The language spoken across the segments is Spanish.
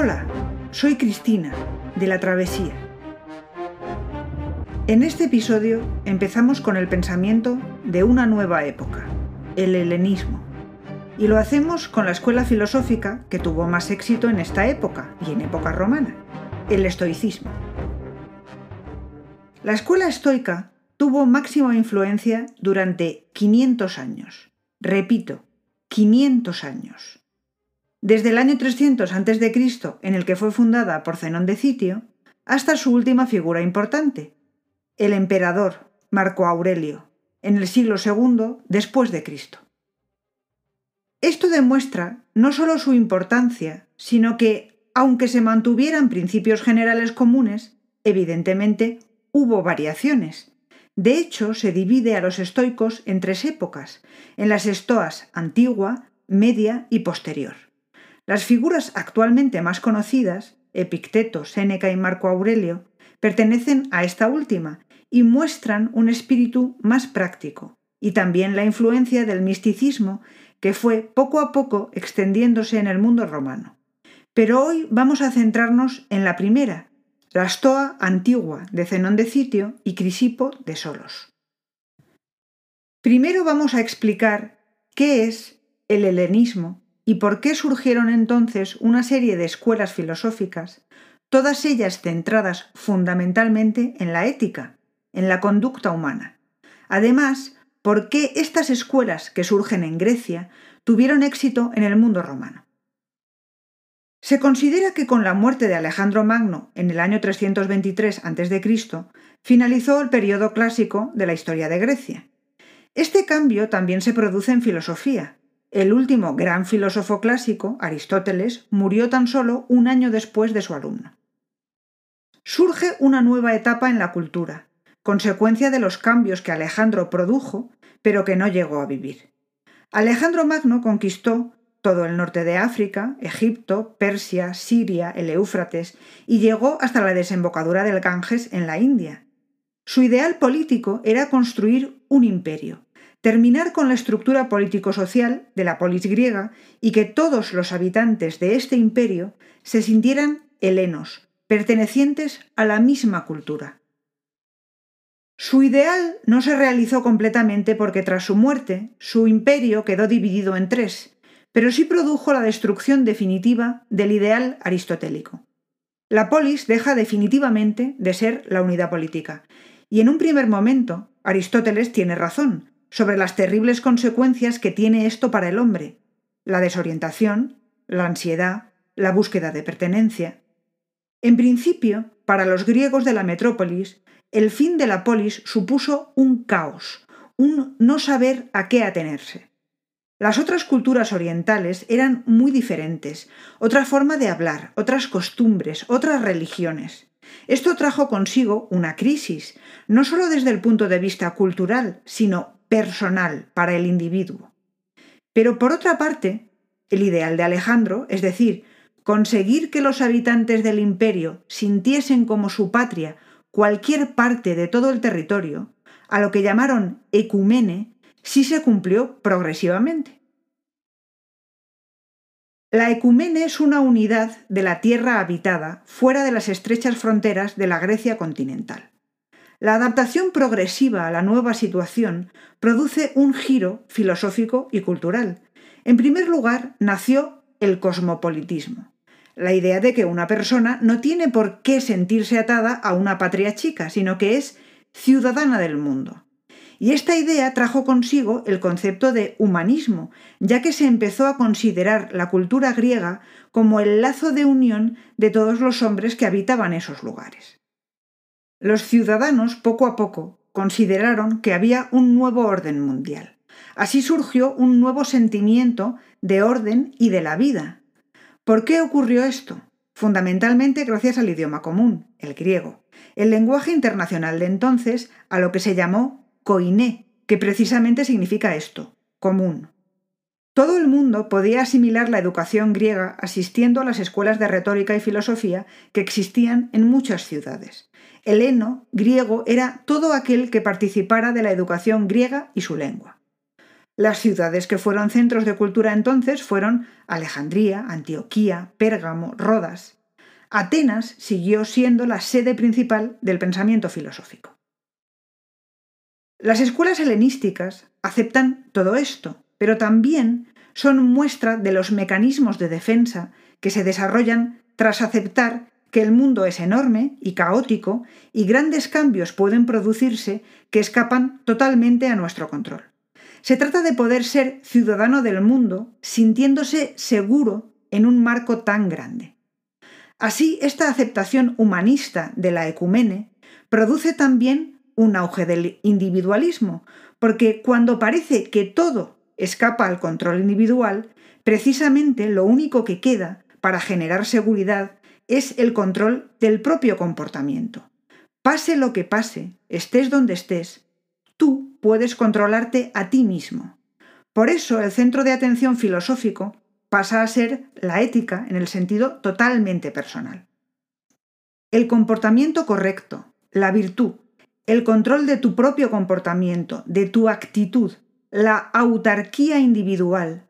Hola, soy Cristina, de La Travesía. En este episodio empezamos con el pensamiento de una nueva época, el helenismo. Y lo hacemos con la escuela filosófica que tuvo más éxito en esta época y en época romana, el estoicismo. La escuela estoica tuvo máxima influencia durante 500 años. Repito, 500 años. Desde el año 300 a.C., en el que fue fundada por Zenón de Citio, hasta su última figura importante, el emperador Marco Aurelio, en el siglo II después de Cristo. Esto demuestra no solo su importancia, sino que, aunque se mantuvieran principios generales comunes, evidentemente hubo variaciones. De hecho, se divide a los estoicos en tres épocas, en las estoas antigua, media y posterior. Las figuras actualmente más conocidas, Epicteto, Séneca y Marco Aurelio, pertenecen a esta última y muestran un espíritu más práctico, y también la influencia del misticismo que fue poco a poco extendiéndose en el mundo romano. Pero hoy vamos a centrarnos en la primera, la Stoa antigua de Zenón de Citio y Crisipo de Solos. Primero vamos a explicar qué es el helenismo y por qué surgieron entonces una serie de escuelas filosóficas, todas ellas centradas fundamentalmente en la ética, en la conducta humana. Además, por qué estas escuelas que surgen en Grecia tuvieron éxito en el mundo romano. Se considera que con la muerte de Alejandro Magno en el año 323 a.C., finalizó el periodo clásico de la historia de Grecia. Este cambio también se produce en filosofía. El último gran filósofo clásico, Aristóteles, murió tan solo un año después de su alumno. Surge una nueva etapa en la cultura, consecuencia de los cambios que Alejandro produjo, pero que no llegó a vivir. Alejandro Magno conquistó todo el norte de África, Egipto, Persia, Siria, el Éufrates, y llegó hasta la desembocadura del Ganges en la India. Su ideal político era construir un imperio, terminar con la estructura político-social de la polis griega y que todos los habitantes de este imperio se sintieran helenos, pertenecientes a la misma cultura. Su ideal no se realizó completamente porque tras su muerte su imperio quedó dividido en tres, pero sí produjo la destrucción definitiva del ideal aristotélico. La polis deja definitivamente de ser la unidad política, y en un primer momento Aristóteles tiene razón sobre las terribles consecuencias que tiene esto para el hombre, la desorientación, la ansiedad, la búsqueda de pertenencia. En principio, para los griegos de la metrópolis, el fin de la polis supuso un caos, un no saber a qué atenerse. Las otras culturas orientales eran muy diferentes, otra forma de hablar, otras costumbres, otras religiones. Esto trajo consigo una crisis, no solo desde el punto de vista cultural, sino personal para el individuo. Pero por otra parte, el ideal de Alejandro, es decir, conseguir que los habitantes del imperio sintiesen como su patria cualquier parte de todo el territorio, a lo que llamaron ecumene, sí se cumplió progresivamente. La ecumene es una unidad de la tierra habitada fuera de las estrechas fronteras de la Grecia continental. La adaptación progresiva a la nueva situación produce un giro filosófico y cultural. En primer lugar, nació el cosmopolitismo la idea de que una persona no tiene por qué sentirse atada a una patria chica, sino que es ciudadana del mundo. Y esta idea trajo consigo el concepto de humanismo, ya que se empezó a considerar la cultura griega como el lazo de unión de todos los hombres que habitaban esos lugares. Los ciudadanos, poco a poco, consideraron que había un nuevo orden mundial. Así surgió un nuevo sentimiento de orden y de la vida, ¿Por qué ocurrió esto? Fundamentalmente gracias al idioma común, el griego, el lenguaje internacional de entonces, a lo que se llamó koiné, que precisamente significa esto, común. Todo el mundo podía asimilar la educación griega asistiendo a las escuelas de retórica y filosofía que existían en muchas ciudades. El heno griego era todo aquel que participara de la educación griega y su lengua. Las ciudades que fueron centros de cultura entonces fueron Alejandría, Antioquía, Pérgamo, Rodas. Atenas siguió siendo la sede principal del pensamiento filosófico. Las escuelas helenísticas aceptan todo esto, pero también son muestra de los mecanismos de defensa que se desarrollan tras aceptar que el mundo es enorme y caótico y grandes cambios pueden producirse que escapan totalmente a nuestro control. Se trata de poder ser ciudadano del mundo sintiéndose seguro en un marco tan grande. Así, esta aceptación humanista de la ecumene produce también un auge del individualismo, porque cuando parece que todo escapa al control individual, precisamente lo único que queda para generar seguridad es el control del propio comportamiento. Pase lo que pase, estés donde estés, tú puedes controlarte a ti mismo. Por eso el centro de atención filosófico pasa a ser la ética en el sentido totalmente personal. El comportamiento correcto, la virtud, el control de tu propio comportamiento, de tu actitud, la autarquía individual,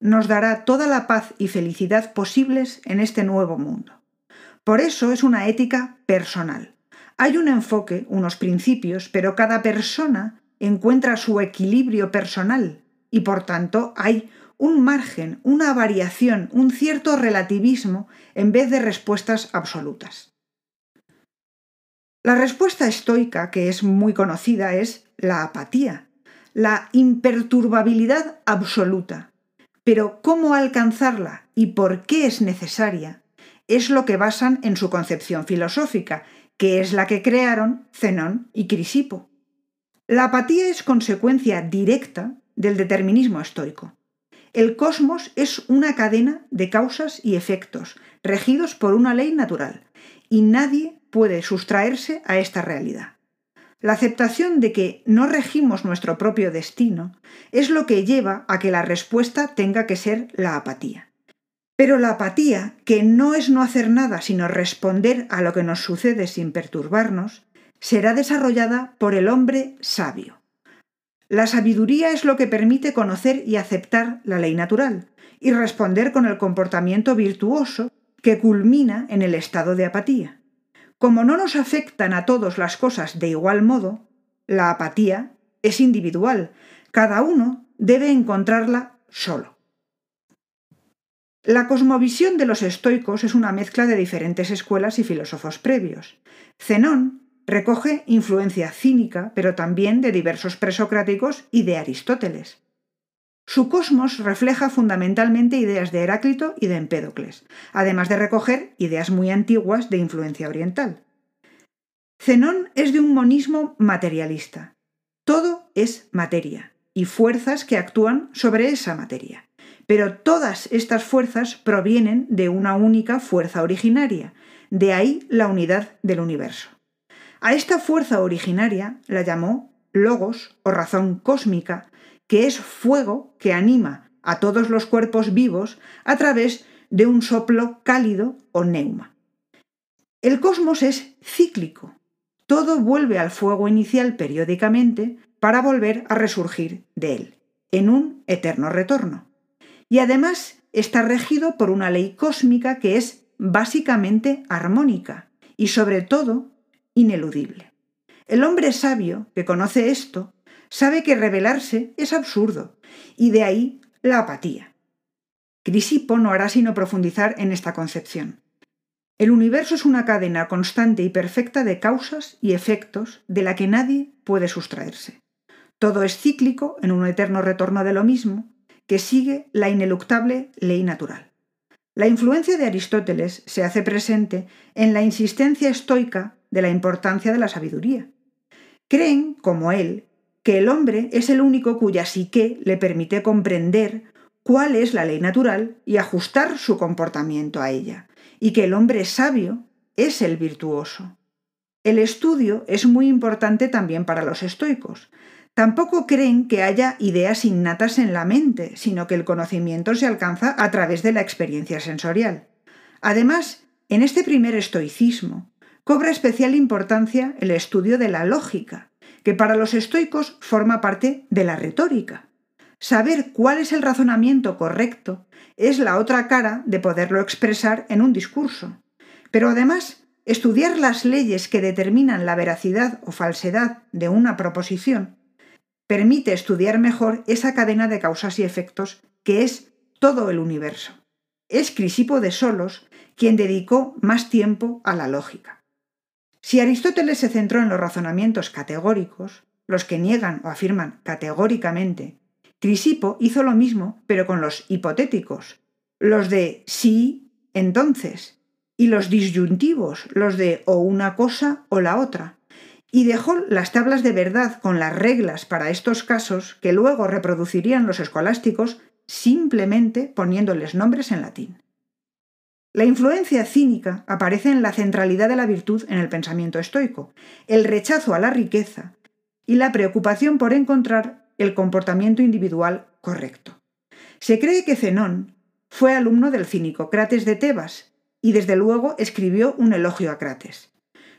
nos dará toda la paz y felicidad posibles en este nuevo mundo. Por eso es una ética personal. Hay un enfoque, unos principios, pero cada persona encuentra su equilibrio personal y por tanto hay un margen, una variación, un cierto relativismo en vez de respuestas absolutas. La respuesta estoica, que es muy conocida, es la apatía, la imperturbabilidad absoluta. Pero cómo alcanzarla y por qué es necesaria es lo que basan en su concepción filosófica, que es la que crearon Zenón y Crisipo. La apatía es consecuencia directa del determinismo estoico. El cosmos es una cadena de causas y efectos, regidos por una ley natural, y nadie puede sustraerse a esta realidad. La aceptación de que no regimos nuestro propio destino es lo que lleva a que la respuesta tenga que ser la apatía. Pero la apatía, que no es no hacer nada sino responder a lo que nos sucede sin perturbarnos, será desarrollada por el hombre sabio. La sabiduría es lo que permite conocer y aceptar la ley natural y responder con el comportamiento virtuoso que culmina en el estado de apatía. Como no nos afectan a todos las cosas de igual modo, la apatía es individual, cada uno debe encontrarla solo. La cosmovisión de los estoicos es una mezcla de diferentes escuelas y filósofos previos. Zenón recoge influencia cínica, pero también de diversos presocráticos y de Aristóteles. Su cosmos refleja fundamentalmente ideas de Heráclito y de Empédocles, además de recoger ideas muy antiguas de influencia oriental. Zenón es de un monismo materialista. Todo es materia y fuerzas que actúan sobre esa materia. Pero todas estas fuerzas provienen de una única fuerza originaria, de ahí la unidad del universo. A esta fuerza originaria la llamó logos o razón cósmica, que es fuego que anima a todos los cuerpos vivos a través de un soplo cálido o neuma. El cosmos es cíclico. Todo vuelve al fuego inicial periódicamente para volver a resurgir de él, en un eterno retorno. Y además está regido por una ley cósmica que es básicamente armónica y sobre todo ineludible. El hombre sabio que conoce esto sabe que rebelarse es absurdo, y de ahí la apatía. Crisipo no hará sino profundizar en esta concepción. El universo es una cadena constante y perfecta de causas y efectos de la que nadie puede sustraerse. Todo es cíclico en un eterno retorno de lo mismo, que sigue la ineluctable ley natural. La influencia de Aristóteles se hace presente en la insistencia estoica de la importancia de la sabiduría. Creen, como él, que el hombre es el único cuya psique le permite comprender cuál es la ley natural y ajustar su comportamiento a ella, y que el hombre sabio es el virtuoso. El estudio es muy importante también para los estoicos. Tampoco creen que haya ideas innatas en la mente, sino que el conocimiento se alcanza a través de la experiencia sensorial. Además, en este primer estoicismo cobra especial importancia el estudio de la lógica, que para los estoicos forma parte de la retórica. saber cuál es el razonamiento correcto es la otra cara de poderlo expresar en un discurso. Pero además, estudiar las leyes que determinan la veracidad o falsedad de una proposición permite estudiar mejor esa cadena de causas y efectos que es todo el universo. Es Crisipo de Solos quien dedicó más tiempo a la lógica. Si Aristóteles se centró en los razonamientos categóricos, los que niegan o afirman categóricamente, Crisipo hizo lo mismo, pero con los hipotéticos, los de sí, entonces, y los disyuntivos, los de o una cosa o la otra, y dejó las tablas de verdad con las reglas para estos casos que luego reproducirían los escolásticos simplemente poniéndoles nombres en latín. La influencia cínica aparece en la centralidad de la virtud en el pensamiento estoico, el rechazo a la riqueza y la preocupación por encontrar el comportamiento individual correcto. Se cree que Zenón fue alumno del cínico Crates de Tebas y desde luego escribió un elogio a Crates.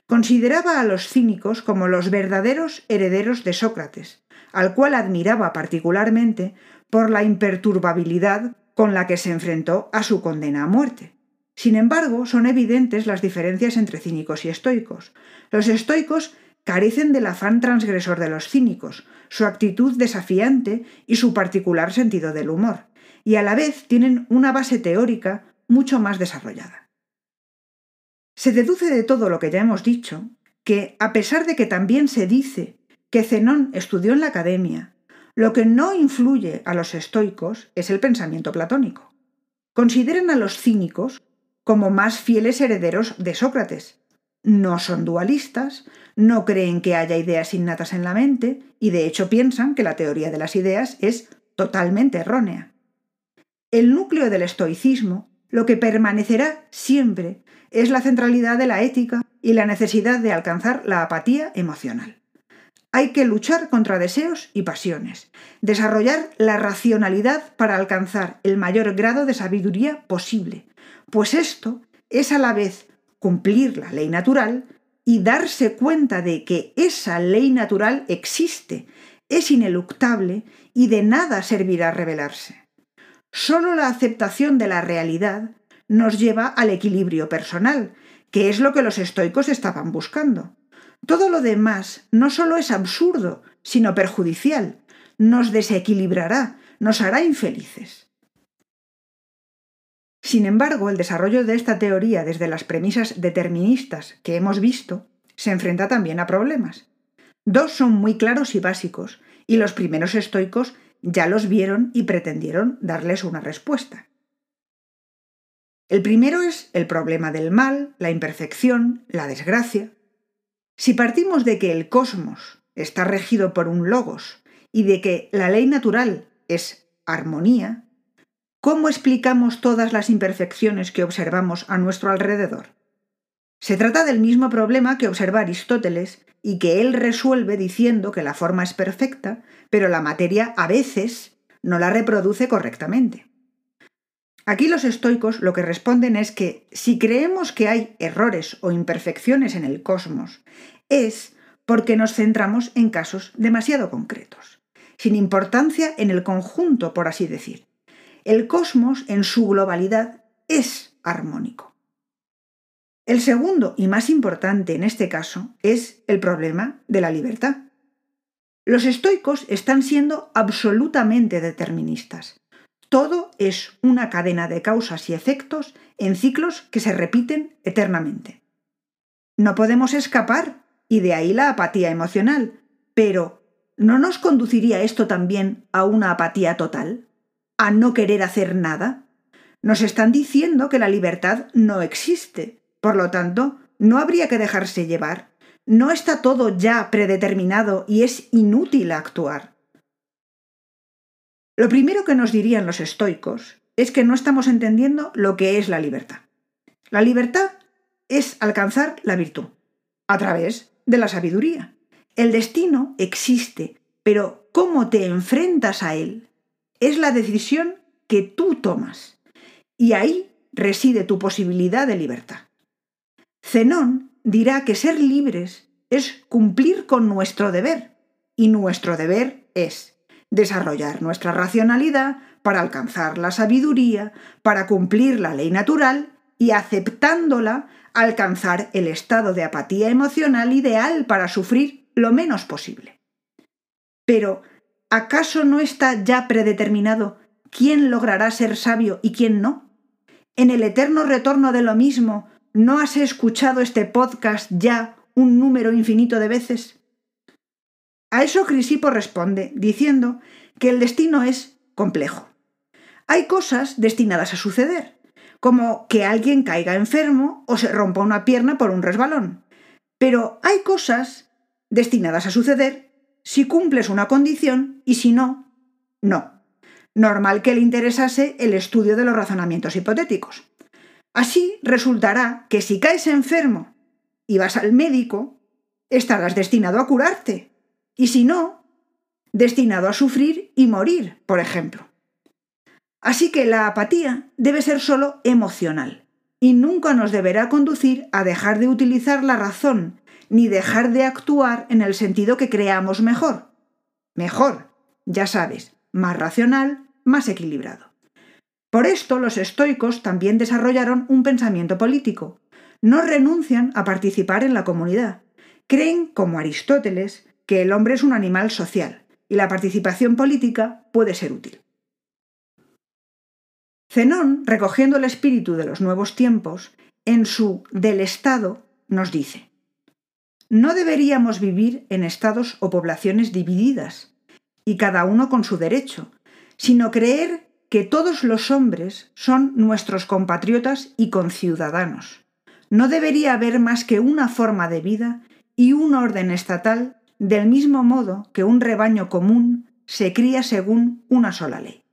Consideraba a los cínicos como los verdaderos herederos de Sócrates, al cual admiraba particularmente por la imperturbabilidad con la que se enfrentó a su condena a muerte. Sin embargo, son evidentes las diferencias entre cínicos y estoicos. Los estoicos carecen del afán transgresor de los cínicos, su actitud desafiante y su particular sentido del humor, y a la vez tienen una base teórica mucho más desarrollada. Se deduce de todo lo que ya hemos dicho que, a pesar de que también se dice que Zenón estudió en la academia, lo que no influye a los estoicos es el pensamiento platónico. Consideran a los cínicos como más fieles herederos de Sócrates. No son dualistas, no creen que haya ideas innatas en la mente y de hecho piensan que la teoría de las ideas es totalmente errónea. El núcleo del estoicismo, lo que permanecerá siempre, es la centralidad de la ética y la necesidad de alcanzar la apatía emocional. Hay que luchar contra deseos y pasiones, desarrollar la racionalidad para alcanzar el mayor grado de sabiduría posible, pues esto es a la vez cumplir la ley natural y darse cuenta de que esa ley natural existe, es ineluctable y de nada servirá revelarse. Solo la aceptación de la realidad nos lleva al equilibrio personal, que es lo que los estoicos estaban buscando. Todo lo demás no solo es absurdo, sino perjudicial, nos desequilibrará, nos hará infelices. Sin embargo, el desarrollo de esta teoría desde las premisas deterministas que hemos visto se enfrenta también a problemas. Dos son muy claros y básicos, y los primeros estoicos ya los vieron y pretendieron darles una respuesta. El primero es el problema del mal, la imperfección, la desgracia. Si partimos de que el cosmos está regido por un logos y de que la ley natural es armonía, ¿cómo explicamos todas las imperfecciones que observamos a nuestro alrededor? Se trata del mismo problema que observa Aristóteles y que él resuelve diciendo que la forma es perfecta, pero la materia a veces no la reproduce correctamente. Aquí los estoicos lo que responden es que si creemos que hay errores o imperfecciones en el cosmos, es porque nos centramos en casos demasiado concretos, sin importancia en el conjunto, por así decir. El cosmos, en su globalidad, es armónico. El segundo y más importante en este caso es el problema de la libertad. Los estoicos están siendo absolutamente deterministas. Todo es una cadena de causas y efectos en ciclos que se repiten eternamente. No podemos escapar, y de ahí la apatía emocional, pero ¿no nos conduciría esto también a una apatía total? ¿A no querer hacer nada? Nos están diciendo que la libertad no existe, por lo tanto, no habría que dejarse llevar. No está todo ya predeterminado y es inútil actuar. Lo primero que nos dirían los estoicos es que no estamos entendiendo lo que es la libertad. La libertad es alcanzar la virtud a través de la sabiduría. El destino existe, pero cómo te enfrentas a él es la decisión que tú tomas. Y ahí reside tu posibilidad de libertad. Zenón dirá que ser libres es cumplir con nuestro deber, y nuestro deber es desarrollar nuestra racionalidad para alcanzar la sabiduría, para cumplir la ley natural y aceptándola alcanzar el estado de apatía emocional ideal para sufrir lo menos posible. Pero, ¿acaso no está ya predeterminado quién logrará ser sabio y quién no? En el eterno retorno de lo mismo, ¿no has escuchado este podcast ya un número infinito de veces? A eso Crisipo responde diciendo que el destino es complejo. Hay cosas destinadas a suceder, como que alguien caiga enfermo o se rompa una pierna por un resbalón. Pero hay cosas destinadas a suceder si cumples una condición y si no, no. Normal que le interesase el estudio de los razonamientos hipotéticos. Así resultará que si caes enfermo y vas al médico, estarás destinado a curarte. Y si no, destinado a sufrir y morir, por ejemplo. Así que la apatía debe ser solo emocional y nunca nos deberá conducir a dejar de utilizar la razón ni dejar de actuar en el sentido que creamos mejor. Mejor, ya sabes, más racional, más equilibrado. Por esto los estoicos también desarrollaron un pensamiento político. No renuncian a participar en la comunidad. Creen, como Aristóteles, que el hombre es un animal social y la participación política puede ser útil. Zenón, recogiendo el espíritu de los nuevos tiempos, en su Del Estado nos dice, no deberíamos vivir en estados o poblaciones divididas, y cada uno con su derecho, sino creer que todos los hombres son nuestros compatriotas y conciudadanos. No debería haber más que una forma de vida y un orden estatal del mismo modo que un rebaño común se cría según una sola ley.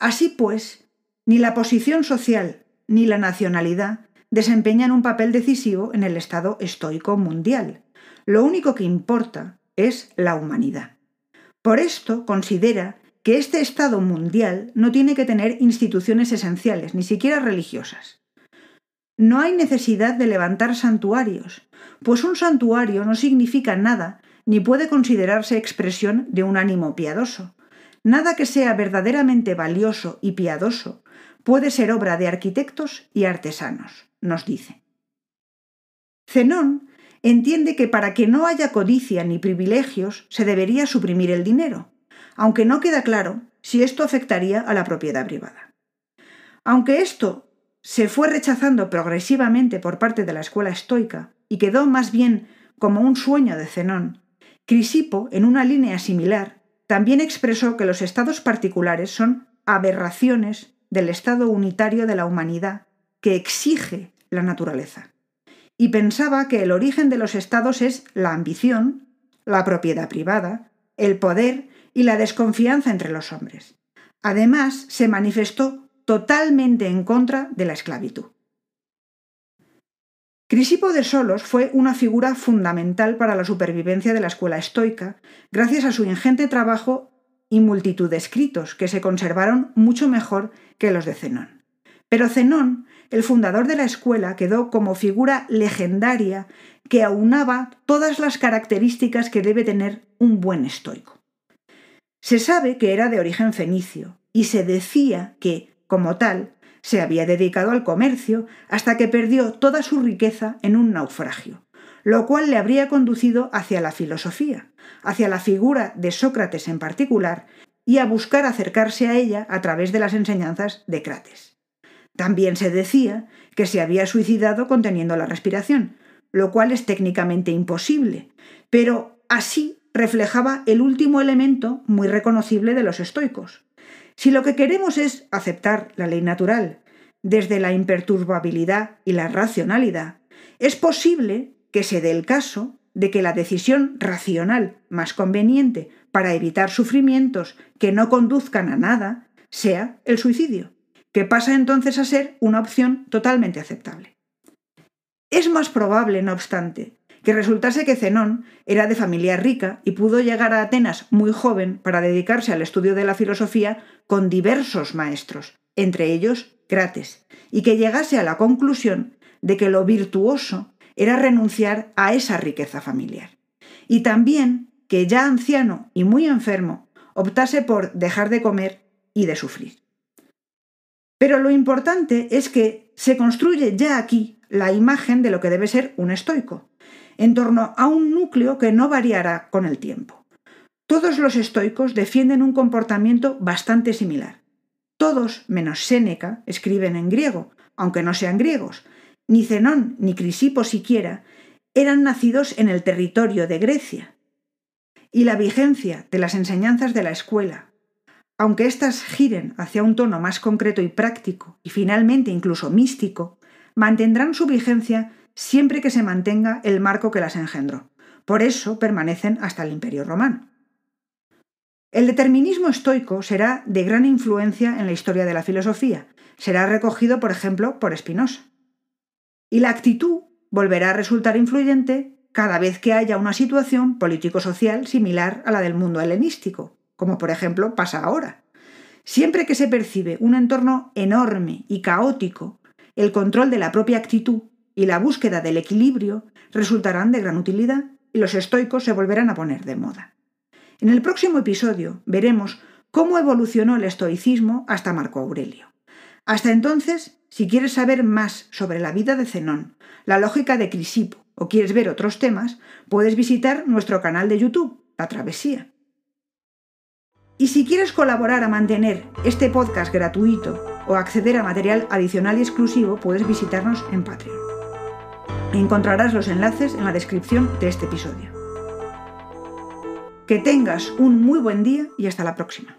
Así pues, ni la posición social ni la nacionalidad desempeñan un papel decisivo en el estado estoico mundial. Lo único que importa es la humanidad. Por esto considera que este estado mundial no tiene que tener instituciones esenciales, ni siquiera religiosas. No hay necesidad de levantar santuarios, pues un santuario no significa nada ni puede considerarse expresión de un ánimo piadoso. Nada que sea verdaderamente valioso y piadoso puede ser obra de arquitectos y artesanos, nos dice. Zenón entiende que para que no haya codicia ni privilegios se debería suprimir el dinero, aunque no queda claro si esto afectaría a la propiedad privada. Aunque esto se fue rechazando progresivamente por parte de la escuela estoica y quedó más bien como un sueño de Zenón, Crisipo, en una línea similar, también expresó que los estados particulares son aberraciones del estado unitario de la humanidad que exige la naturaleza. Y pensaba que el origen de los estados es la ambición, la propiedad privada, el poder y la desconfianza entre los hombres. Además, se manifestó totalmente en contra de la esclavitud. Crisipo de Solos fue una figura fundamental para la supervivencia de la escuela estoica, gracias a su ingente trabajo y multitud de escritos que se conservaron mucho mejor que los de Zenón. Pero Zenón, el fundador de la escuela, quedó como figura legendaria que aunaba todas las características que debe tener un buen estoico. Se sabe que era de origen fenicio y se decía que, como tal, se había dedicado al comercio hasta que perdió toda su riqueza en un naufragio, lo cual le habría conducido hacia la filosofía, hacia la figura de Sócrates en particular, y a buscar acercarse a ella a través de las enseñanzas de Crates. También se decía que se había suicidado conteniendo la respiración, lo cual es técnicamente imposible, pero así reflejaba el último elemento muy reconocible de los estoicos. Si lo que queremos es aceptar la ley natural desde la imperturbabilidad y la racionalidad, es posible que se dé el caso de que la decisión racional más conveniente para evitar sufrimientos que no conduzcan a nada sea el suicidio, que pasa entonces a ser una opción totalmente aceptable. Es más probable, no obstante, que resultase que Zenón era de familia rica y pudo llegar a Atenas muy joven para dedicarse al estudio de la filosofía con diversos maestros, entre ellos Crates, y que llegase a la conclusión de que lo virtuoso era renunciar a esa riqueza familiar. Y también que ya anciano y muy enfermo, optase por dejar de comer y de sufrir. Pero lo importante es que se construye ya aquí la imagen de lo que debe ser un estoico, en torno a un núcleo que no variará con el tiempo. Todos los estoicos defienden un comportamiento bastante similar. Todos, menos Séneca, escriben en griego, aunque no sean griegos. Ni Zenón ni Crisipo siquiera eran nacidos en el territorio de Grecia. Y la vigencia de las enseñanzas de la escuela, aunque éstas giren hacia un tono más concreto y práctico, y finalmente incluso místico, mantendrán su vigencia siempre que se mantenga el marco que las engendró. Por eso permanecen hasta el Imperio Romano. El determinismo estoico será de gran influencia en la historia de la filosofía. Será recogido, por ejemplo, por Spinoza. Y la actitud volverá a resultar influyente cada vez que haya una situación político-social similar a la del mundo helenístico, como por ejemplo pasa ahora. Siempre que se percibe un entorno enorme y caótico, el control de la propia actitud y la búsqueda del equilibrio resultarán de gran utilidad y los estoicos se volverán a poner de moda. En el próximo episodio veremos cómo evolucionó el estoicismo hasta Marco Aurelio. Hasta entonces, si quieres saber más sobre la vida de Zenón, la lógica de Crisipo o quieres ver otros temas, puedes visitar nuestro canal de YouTube, La Travesía. Y si quieres colaborar a mantener este podcast gratuito o acceder a material adicional y exclusivo, puedes visitarnos en Patreon. Encontrarás los enlaces en la descripción de este episodio. Que tengas un muy buen día y hasta la próxima.